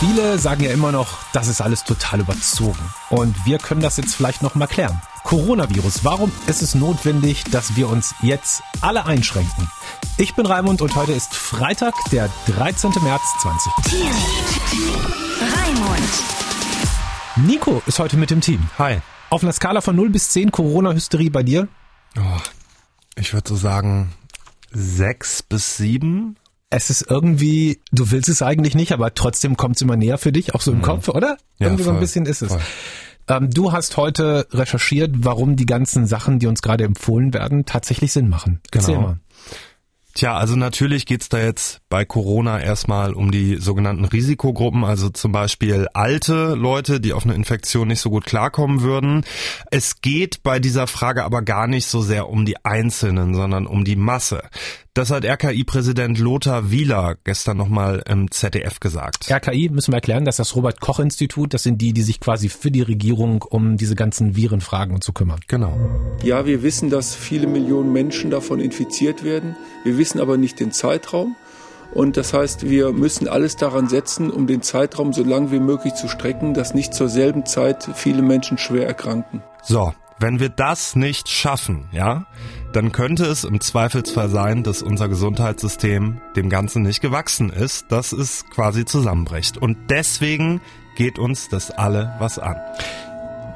Viele sagen ja immer noch, das ist alles total überzogen. Und wir können das jetzt vielleicht noch mal klären. Coronavirus, warum ist es notwendig, dass wir uns jetzt alle einschränken? Ich bin Raimund und heute ist Freitag, der 13. März 20. Raimund. Nico ist heute mit dem Team. Hi. Auf einer Skala von 0 bis 10 Corona-Hysterie bei dir? Oh, ich würde so sagen sechs bis sieben. Es ist irgendwie, du willst es eigentlich nicht, aber trotzdem kommt es immer näher für dich, auch so im Kopf, oder? Ja, irgendwie so ein voll, bisschen ist es. voll. Ähm, du hast heute recherchiert, warum die ganzen Sachen, die uns gerade empfohlen werden, tatsächlich Sinn machen. Erzähl Genau. mal. Tja, also natürlich geht's da jetzt bei Corona erstmal um die sogenannten Risikogruppen, also zum Beispiel alte Leute, die auf eine Infektion nicht so gut klarkommen würden. Es geht bei dieser Frage aber gar nicht so sehr um die Einzelnen, sondern um die Masse. Das hat RKI-Präsident Lothar Wieler gestern nochmal im ZDF gesagt. RKI müssen wir erklären, das ist das Robert-Koch-Institut. Das sind die, die sich quasi für die Regierung um diese ganzen Virenfragen zu kümmern. Genau. Ja, wir wissen, dass viele Millionen Menschen davon infiziert werden. Wir wissen aber nicht den Zeitraum. Und das heißt, wir müssen alles daran setzen, um den Zeitraum so lang wie möglich zu strecken, dass nicht zur selben Zeit viele Menschen schwer erkranken. So, wenn wir das nicht schaffen, ja, dann könnte es im Zweifelsfall sein, dass unser Gesundheitssystem dem Ganzen nicht gewachsen ist, dass es quasi zusammenbricht. Und deswegen geht uns das alle was an.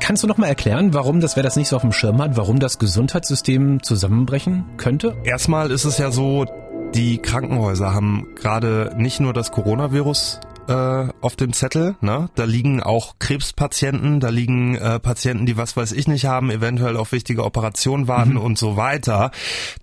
Kannst du noch mal erklären, warum das, wer das nicht so auf dem Schirm hat, warum das Gesundheitssystem zusammenbrechen könnte? Erstmal ist es ja so, die Krankenhäuser haben gerade nicht nur das Coronavirus äh, auf dem Zettel, ne? Da liegen auch Krebspatienten, da liegen äh, Patienten, die was weiß ich nicht haben, eventuell auf wichtige Operationen warten und so weiter.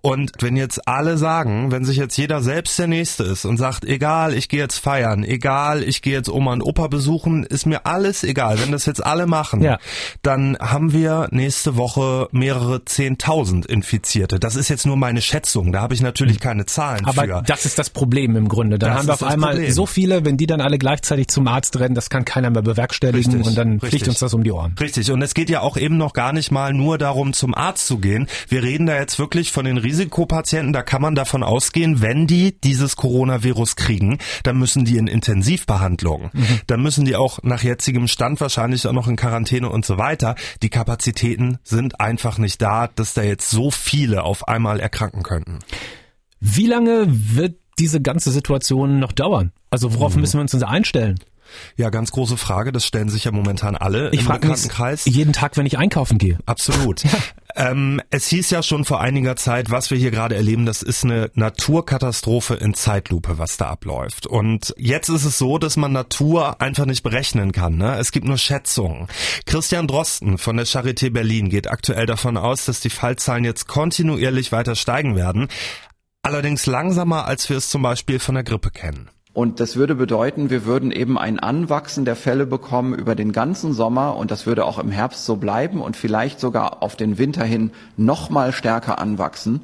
Und wenn jetzt alle sagen, wenn sich jetzt jeder selbst der Nächste ist und sagt, egal, ich gehe jetzt feiern, egal, ich gehe jetzt Oma und Opa besuchen, ist mir alles egal. Wenn das jetzt alle machen, Ja. dann haben wir nächste Woche mehrere Zehntausend Infizierte. Das ist jetzt nur meine Schätzung. Da habe ich natürlich keine Zahlen Aber für. das ist das Problem im Grunde. Dann Das haben wir auf einmal Problem. so viele, wenn die dann alle gleichzeitig zum Arzt rennen, das kann keiner mehr bewerkstelligen Richtig, und dann fliegt uns das um die Ohren. Richtig, und es geht ja auch eben noch gar nicht mal nur darum, zum Arzt zu gehen. Wir reden da jetzt wirklich von den Risikopatienten. Da kann man davon ausgehen, wenn die dieses Coronavirus kriegen, dann müssen die in Intensivbehandlung. Dann müssen die auch nach jetzigem Stand wahrscheinlich auch noch in Quarantäne und so weiter. Die Kapazitäten sind einfach nicht da, dass da jetzt so viele auf einmal erkranken könnten. Wie lange wird diese ganze Situation noch dauern? Also worauf Mhm. müssen wir uns denn einstellen? Ja, ganz große Frage. Das stellen sich ja momentan alle Ich im Bekanntenkreis. jeden Tag, wenn ich einkaufen gehe. Absolut. Ähm, es hieß ja schon vor einiger Zeit, was wir hier gerade erleben, das ist eine Naturkatastrophe in Zeitlupe, was da abläuft. Und jetzt ist es so, dass man Natur einfach nicht berechnen kann. Ne? Es gibt nur Schätzungen. Christian Drosten von der Charité Berlin geht aktuell davon aus, dass die Fallzahlen jetzt kontinuierlich weiter steigen werden. Allerdings langsamer, als wir es zum Beispiel von der Grippe kennen. Und das würde bedeuten, wir würden eben ein Anwachsen der Fälle bekommen über den ganzen Sommer. Und das würde auch im Herbst so bleiben und vielleicht sogar auf den Winter hin noch mal stärker anwachsen.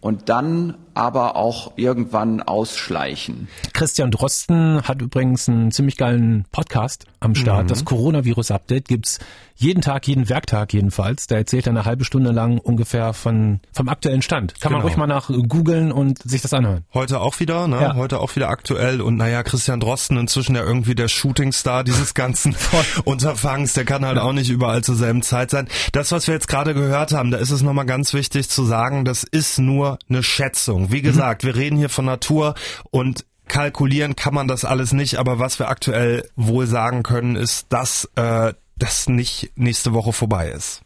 Und dann aber auch irgendwann ausschleichen. Christian Drosten hat übrigens einen ziemlich geilen Podcast am Start. Mhm. Das Coronavirus-Update gibt's jeden Tag, jeden Werktag jedenfalls. Da erzählt er eine halbe Stunde lang ungefähr von vom aktuellen Stand. Kann man Genau. ruhig mal nach googeln und sich das anhören. Heute auch wieder, ne? Ja. Heute auch wieder aktuell. Und naja, Christian Drosten inzwischen ja irgendwie der Shootingstar dieses ganzen Unterfangs. Der kann halt auch nicht überall zur selben Zeit sein. Das, was wir jetzt gerade gehört haben, da ist es nochmal ganz wichtig zu sagen, das ist nur eine Schätzung. Wie gesagt, wir reden hier von Natur und kalkulieren kann man das alles nicht. Aber was wir aktuell wohl sagen können, ist, dass äh, das nicht nächste Woche vorbei ist.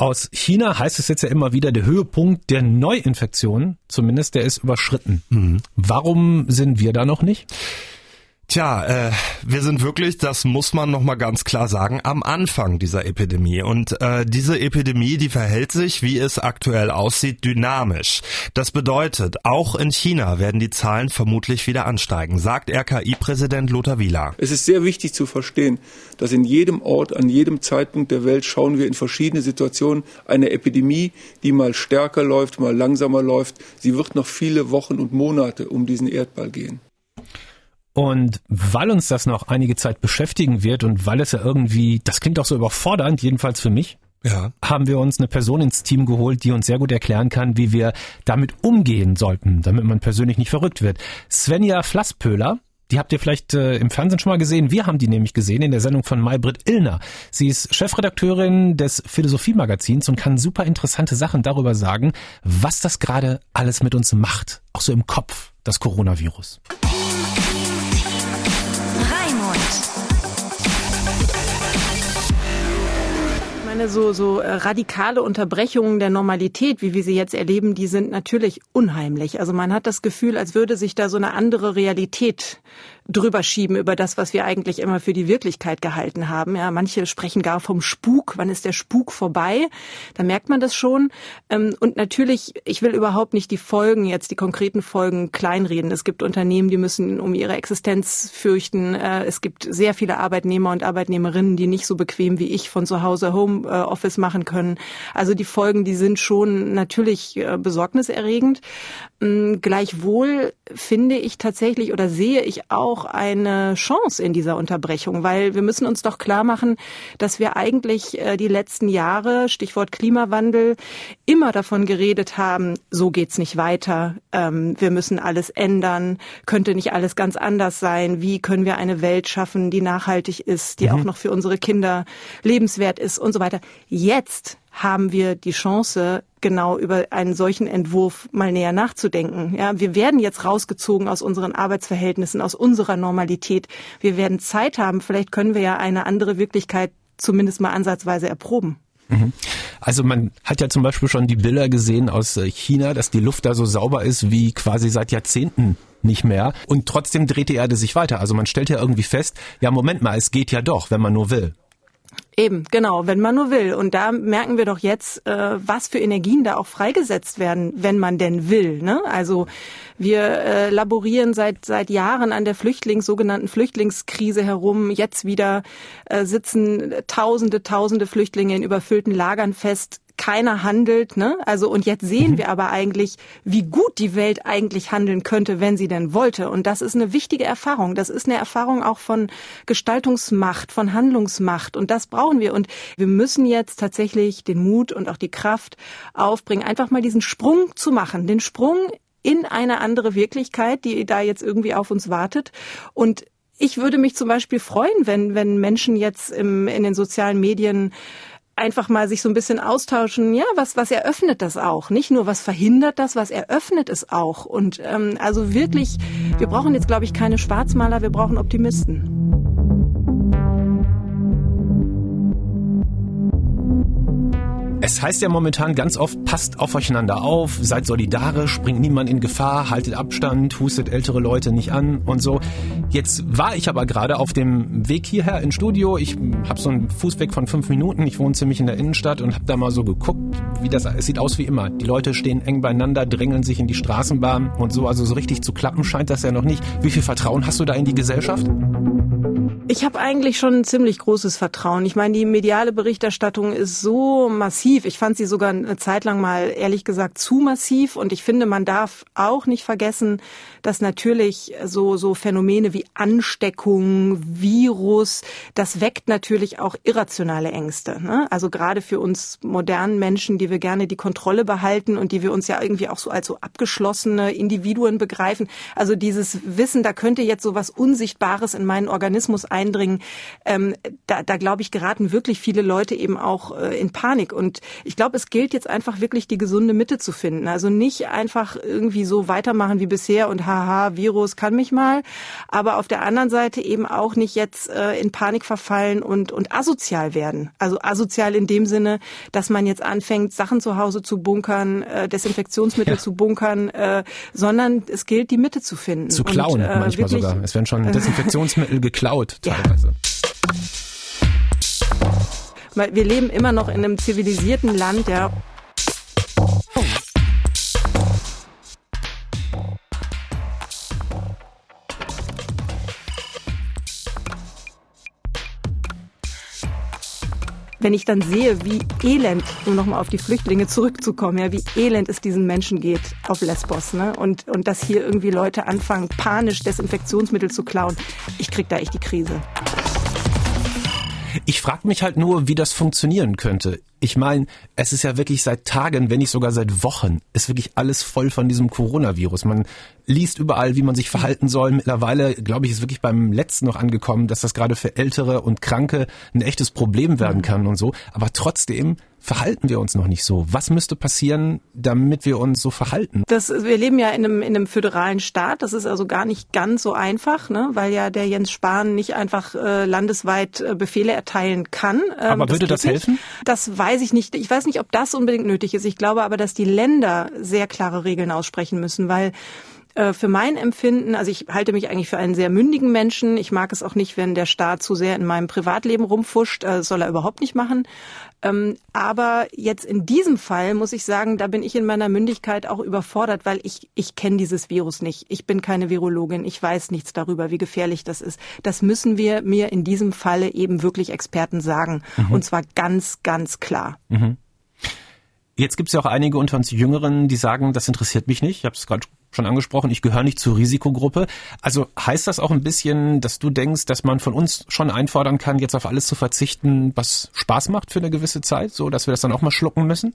Aus China heißt es jetzt ja immer wieder, der Höhepunkt der Neuinfektion, zumindest der ist überschritten. Mhm. Warum sind wir da noch nicht? Tja, äh, wir sind wirklich, das muss man nochmal ganz klar sagen, am Anfang dieser Epidemie. Und äh, diese Epidemie, die verhält sich, wie es aktuell aussieht, dynamisch. Das bedeutet, auch in China werden die Zahlen vermutlich wieder ansteigen, sagt RKI-Präsident Lothar Wieler. Es ist sehr wichtig zu verstehen, dass in jedem Ort, an jedem Zeitpunkt der Welt schauen wir in verschiedene Situationen eine Epidemie, die mal stärker läuft, mal langsamer läuft. Sie wird noch viele Wochen und Monate um diesen Erdball gehen. Und weil uns das noch einige Zeit beschäftigen wird und weil es ja irgendwie, das klingt auch so überfordernd, jedenfalls für mich, Ja. haben wir uns eine Person ins Team geholt, die uns sehr gut erklären kann, wie wir damit umgehen sollten, damit man persönlich nicht verrückt wird. Svenja Flasspöhler Die habt ihr vielleicht äh, im Fernsehen schon mal gesehen. Wir haben die nämlich gesehen in der Sendung von Maybrit Illner. Sie ist Chefredakteurin des Philosophie-Magazins und kann super interessante Sachen darüber sagen, was das gerade alles mit uns macht. Auch so im Kopf, das Coronavirus. Meine, so, so äh, radikale Unterbrechungen der Normalität, wie wir sie jetzt erleben, die sind natürlich unheimlich. Also man hat das Gefühl, als würde sich da so eine andere Realität drüber schieben über das, was wir eigentlich immer für die Wirklichkeit gehalten haben. Ja, manche sprechen gar vom Spuk. Wann ist der Spuk vorbei? Da merkt man das schon. Ähm, und natürlich, ich will überhaupt nicht die Folgen jetzt, die konkreten Folgen kleinreden. Es gibt Unternehmen, die müssen um ihre Existenz fürchten. Äh, es gibt sehr viele Arbeitnehmer und Arbeitnehmerinnen, die nicht so bequem wie ich von zu Hause Homeoffice machen können. Also die Folgen, die sind schon natürlich äh, besorgniserregend. Ähm, gleichwohl finde ich tatsächlich oder sehe ich auch eine Chance in dieser Unterbrechung, weil wir müssen uns doch klar machen, dass wir eigentlich äh, die letzten Jahre, Stichwort Klimawandel, immer davon geredet haben, so geht's nicht weiter, ähm, wir müssen alles ändern, könnte nicht alles ganz anders sein, wie können wir eine Welt schaffen, die nachhaltig ist, die mhm. auch noch für unsere Kinder lebenswert ist und so weiter. Jetzt haben wir die Chance, genau über einen solchen Entwurf mal näher nachzudenken. Ja, wir werden jetzt rausgezogen aus unseren Arbeitsverhältnissen, aus unserer Normalität. Wir werden Zeit haben. Vielleicht können wir ja eine andere Wirklichkeit zumindest mal ansatzweise erproben. Mhm. Also man hat ja zum Beispiel schon die Bilder gesehen aus äh, China, dass die Luft da so sauber ist wie quasi seit Jahrzehnten nicht mehr. Und trotzdem dreht die Erde sich weiter. Also man stellt ja irgendwie fest, ja Moment mal, es geht ja doch, wenn man nur will. Eben, genau, wenn man nur will. Und da merken wir doch jetzt, äh, was für Energien da auch freigesetzt werden, wenn man denn will. Ne? Also wir äh, laborieren seit seit Jahren an der Flüchtlings sogenannten Flüchtlingskrise herum. Jetzt wieder äh, sitzen Tausende, Tausende Flüchtlinge in überfüllten Lagern fest keiner handelt, ne? Also und jetzt sehen mhm. wir aber eigentlich, wie gut die Welt eigentlich handeln könnte, wenn sie denn wollte. Und das ist eine wichtige Erfahrung. Das ist eine Erfahrung auch von Gestaltungsmacht, von Handlungsmacht. Und das brauchen wir. Und wir müssen jetzt tatsächlich den Mut und auch die Kraft aufbringen, einfach mal diesen Sprung zu machen, den Sprung in eine andere Wirklichkeit, die da jetzt irgendwie auf uns wartet. Und ich würde mich zum Beispiel freuen, wenn, wenn Menschen jetzt im, in den sozialen Medien einfach mal sich so ein bisschen austauschen. Ja, was, was eröffnet das auch? Nicht nur, was verhindert das, was eröffnet es auch? Und ähm, also wirklich, wir brauchen jetzt, glaube ich, keine Schwarzmaler, wir brauchen Optimisten. Es heißt ja momentan ganz oft, passt aufeinander auf, seid solidarisch, bringt niemand in Gefahr, haltet Abstand, hustet ältere Leute nicht an und so. Jetzt war ich aber gerade auf dem Weg hierher ins Studio. Ich habe so einen Fußweg von fünf Minuten. Ich wohne ziemlich in der Innenstadt und habe da mal so geguckt, wie das. Es sieht aus wie immer. Die Leute stehen eng beieinander, drängeln sich in die Straßenbahn und so. Also so richtig zu klappen scheint das ja noch nicht. Wie viel Vertrauen hast du da in die Gesellschaft? Ich habe eigentlich schon ein ziemlich großes Vertrauen. Ich meine, die mediale Berichterstattung ist so massiv. Ich fand sie sogar eine Zeit lang mal ehrlich gesagt zu massiv. Und ich finde, man darf auch nicht vergessen, dass natürlich so, so Phänomene wie Ansteckung, Virus, das weckt natürlich auch irrationale Ängste. Ne? Also gerade für uns modernen Menschen, die wir gerne die Kontrolle behalten und die wir uns ja irgendwie auch so als so abgeschlossene Individuen begreifen. Also dieses Wissen, da könnte jetzt so was Unsichtbares in meinen Organismus eindringen, ähm, da, da glaube ich, geraten wirklich viele Leute eben auch äh, in Panik. Und ich glaube, es gilt jetzt einfach wirklich die gesunde Mitte zu finden. Also nicht einfach irgendwie so weitermachen wie bisher und haha, Virus kann mich mal, aber auf der anderen Seite eben auch nicht jetzt äh, in Panik verfallen und, und asozial werden. Also asozial in dem Sinne, dass man jetzt anfängt, Sachen zu Hause zu bunkern, äh, Desinfektionsmittel ja. zu bunkern, äh, sondern es gilt, die Mitte zu finden. Zu klauen und, äh, manchmal sogar. Es werden schon Desinfektionsmittel geklaut teilweise. Ja. Wir leben immer noch in einem zivilisierten Land, ja. wenn ich dann sehe, wie elend, um nochmal auf die Flüchtlinge zurückzukommen, ja, wie elend es diesen Menschen geht auf Lesbos, ne? Und, und dass hier irgendwie Leute anfangen, panisch Desinfektionsmittel zu klauen, ich krieg da echt die Krise. Ich frage mich halt nur, wie das funktionieren könnte. Ich meine, es ist ja wirklich seit Tagen, wenn nicht sogar seit Wochen, ist wirklich alles voll von diesem Coronavirus. Man liest überall, wie man sich verhalten soll. Mittlerweile, glaube ich, ist wirklich beim letzten noch angekommen, dass das gerade für Ältere und Kranke ein echtes Problem werden kann und so. Aber trotzdem verhalten wir uns noch nicht so. Was müsste passieren, damit wir uns so verhalten? Das, wir leben ja in einem, in einem föderalen Staat. Das ist also gar nicht ganz so einfach, ne? weil ja der Jens Spahn nicht einfach äh, landesweit äh, Befehle erteilen kann. Ähm, aber würde das, das helfen? Das weiß ich nicht. Ich weiß nicht, ob das unbedingt nötig ist. Ich glaube aber, dass die Länder sehr klare Regeln aussprechen müssen, weil äh, für mein Empfinden, also ich halte mich eigentlich für einen sehr mündigen Menschen. Ich mag es auch nicht, wenn der Staat zu sehr in meinem Privatleben rumfuscht. Das soll er überhaupt nicht machen. Ähm, aber jetzt in diesem Fall muss ich sagen, da bin ich in meiner Mündigkeit auch überfordert, weil ich, ich kenne dieses Virus nicht. Ich bin keine Virologin. Ich weiß nichts darüber, wie gefährlich das ist. Das müssen wir mir in diesem Falle eben wirklich Experten sagen. Mhm. Und zwar ganz, ganz klar. Mhm. Jetzt gibt es ja auch einige unter uns Jüngeren, die sagen, das interessiert mich nicht. Ich habe es gerade schon angesprochen, ich gehöre nicht zur Risikogruppe. Also heißt das auch ein bisschen, dass du denkst, dass man von uns schon einfordern kann, jetzt auf alles zu verzichten, was Spaß macht für eine gewisse Zeit, so dass wir das dann auch mal schlucken müssen?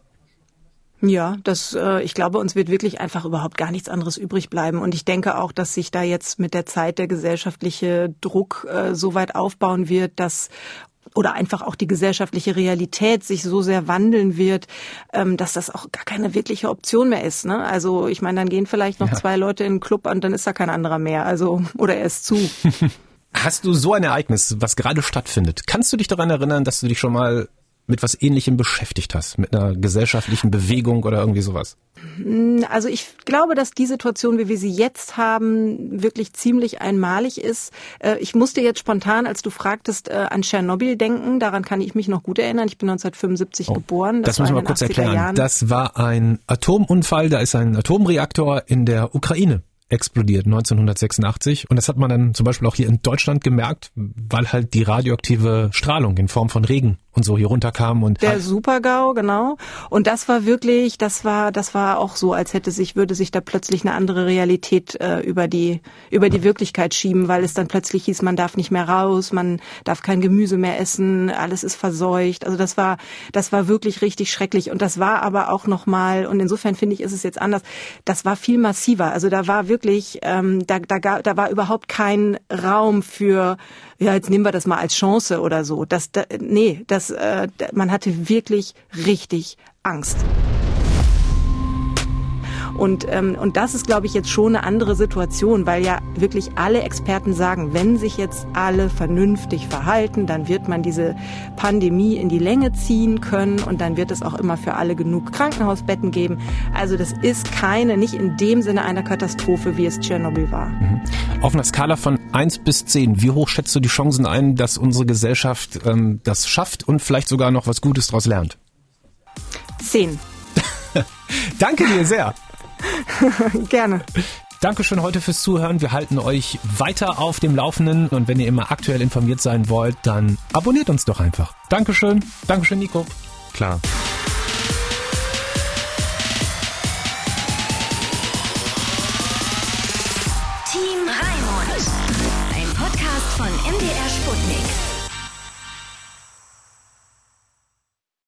Ja, das, äh, ich glaube, uns wird wirklich einfach überhaupt gar nichts anderes übrig bleiben. Und ich denke auch, dass sich da jetzt mit der Zeit der gesellschaftliche Druck äh, so weit aufbauen wird, dass oder einfach auch die gesellschaftliche Realität sich so sehr wandeln wird, ähm, dass das auch gar keine wirkliche Option mehr ist. Ne? Also ich meine, dann gehen vielleicht noch ja. zwei Leute in den Club und dann ist da kein anderer mehr. Also oder er ist zu. Hast du so ein Ereignis, was gerade stattfindet? Kannst du dich daran erinnern, dass du dich schon mal mit was Ähnlichem beschäftigt hast, mit einer gesellschaftlichen Bewegung oder irgendwie sowas? Also ich glaube, dass die Situation, wie wir sie jetzt haben, wirklich ziemlich einmalig ist. Äh, ich musste jetzt spontan, als du fragtest, äh, an Tschernobyl denken. Daran kann ich mich noch gut erinnern. Ich bin 1975 oh, geboren. Das, das müssen wir mal kurz erklären. Jahren. Das war ein Atomunfall. Da ist ein Atomreaktor in der Ukraine explodiert 1986 und das hat man dann zum Beispiel auch hier in Deutschland gemerkt, weil halt die radioaktive Strahlung in Form von Regen und so hier runterkam und der Supergau genau. Und das war wirklich das war das war auch so als hätte sich würde sich da plötzlich eine andere Realität äh, über die über die Wirklichkeit schieben weil es dann plötzlich hieß man darf nicht mehr raus man darf kein Gemüse mehr essen alles ist verseucht. Also das war das war wirklich richtig schrecklich. Und das war aber auch noch mal und insofern finde ich ist es jetzt anders das war viel massiver. Also da war wirklich ähm, da da da war überhaupt kein Raum für ja, jetzt nehmen wir das mal als Chance oder so. Das, da, nee, das, äh, man hatte wirklich richtig Angst. Und, ähm, und das ist, glaube ich, jetzt schon eine andere Situation, weil ja wirklich alle Experten sagen, wenn sich jetzt alle vernünftig verhalten, dann wird man diese Pandemie in die Länge ziehen können und dann wird es auch immer für alle genug Krankenhausbetten geben. Also das ist keine, nicht in dem Sinne einer Katastrophe, wie es Tschernobyl war. Mhm. Auf einer Skala von eins bis zehn, wie hoch schätzt du die Chancen ein, dass unsere Gesellschaft ähm, das schafft und vielleicht sogar noch was Gutes daraus lernt? Zehn. Danke dir sehr. Gerne. Dankeschön heute fürs Zuhören. Wir halten euch weiter auf dem Laufenden und wenn ihr immer aktuell informiert sein wollt, dann abonniert uns doch einfach. Dankeschön. Dankeschön, Nico. Klar.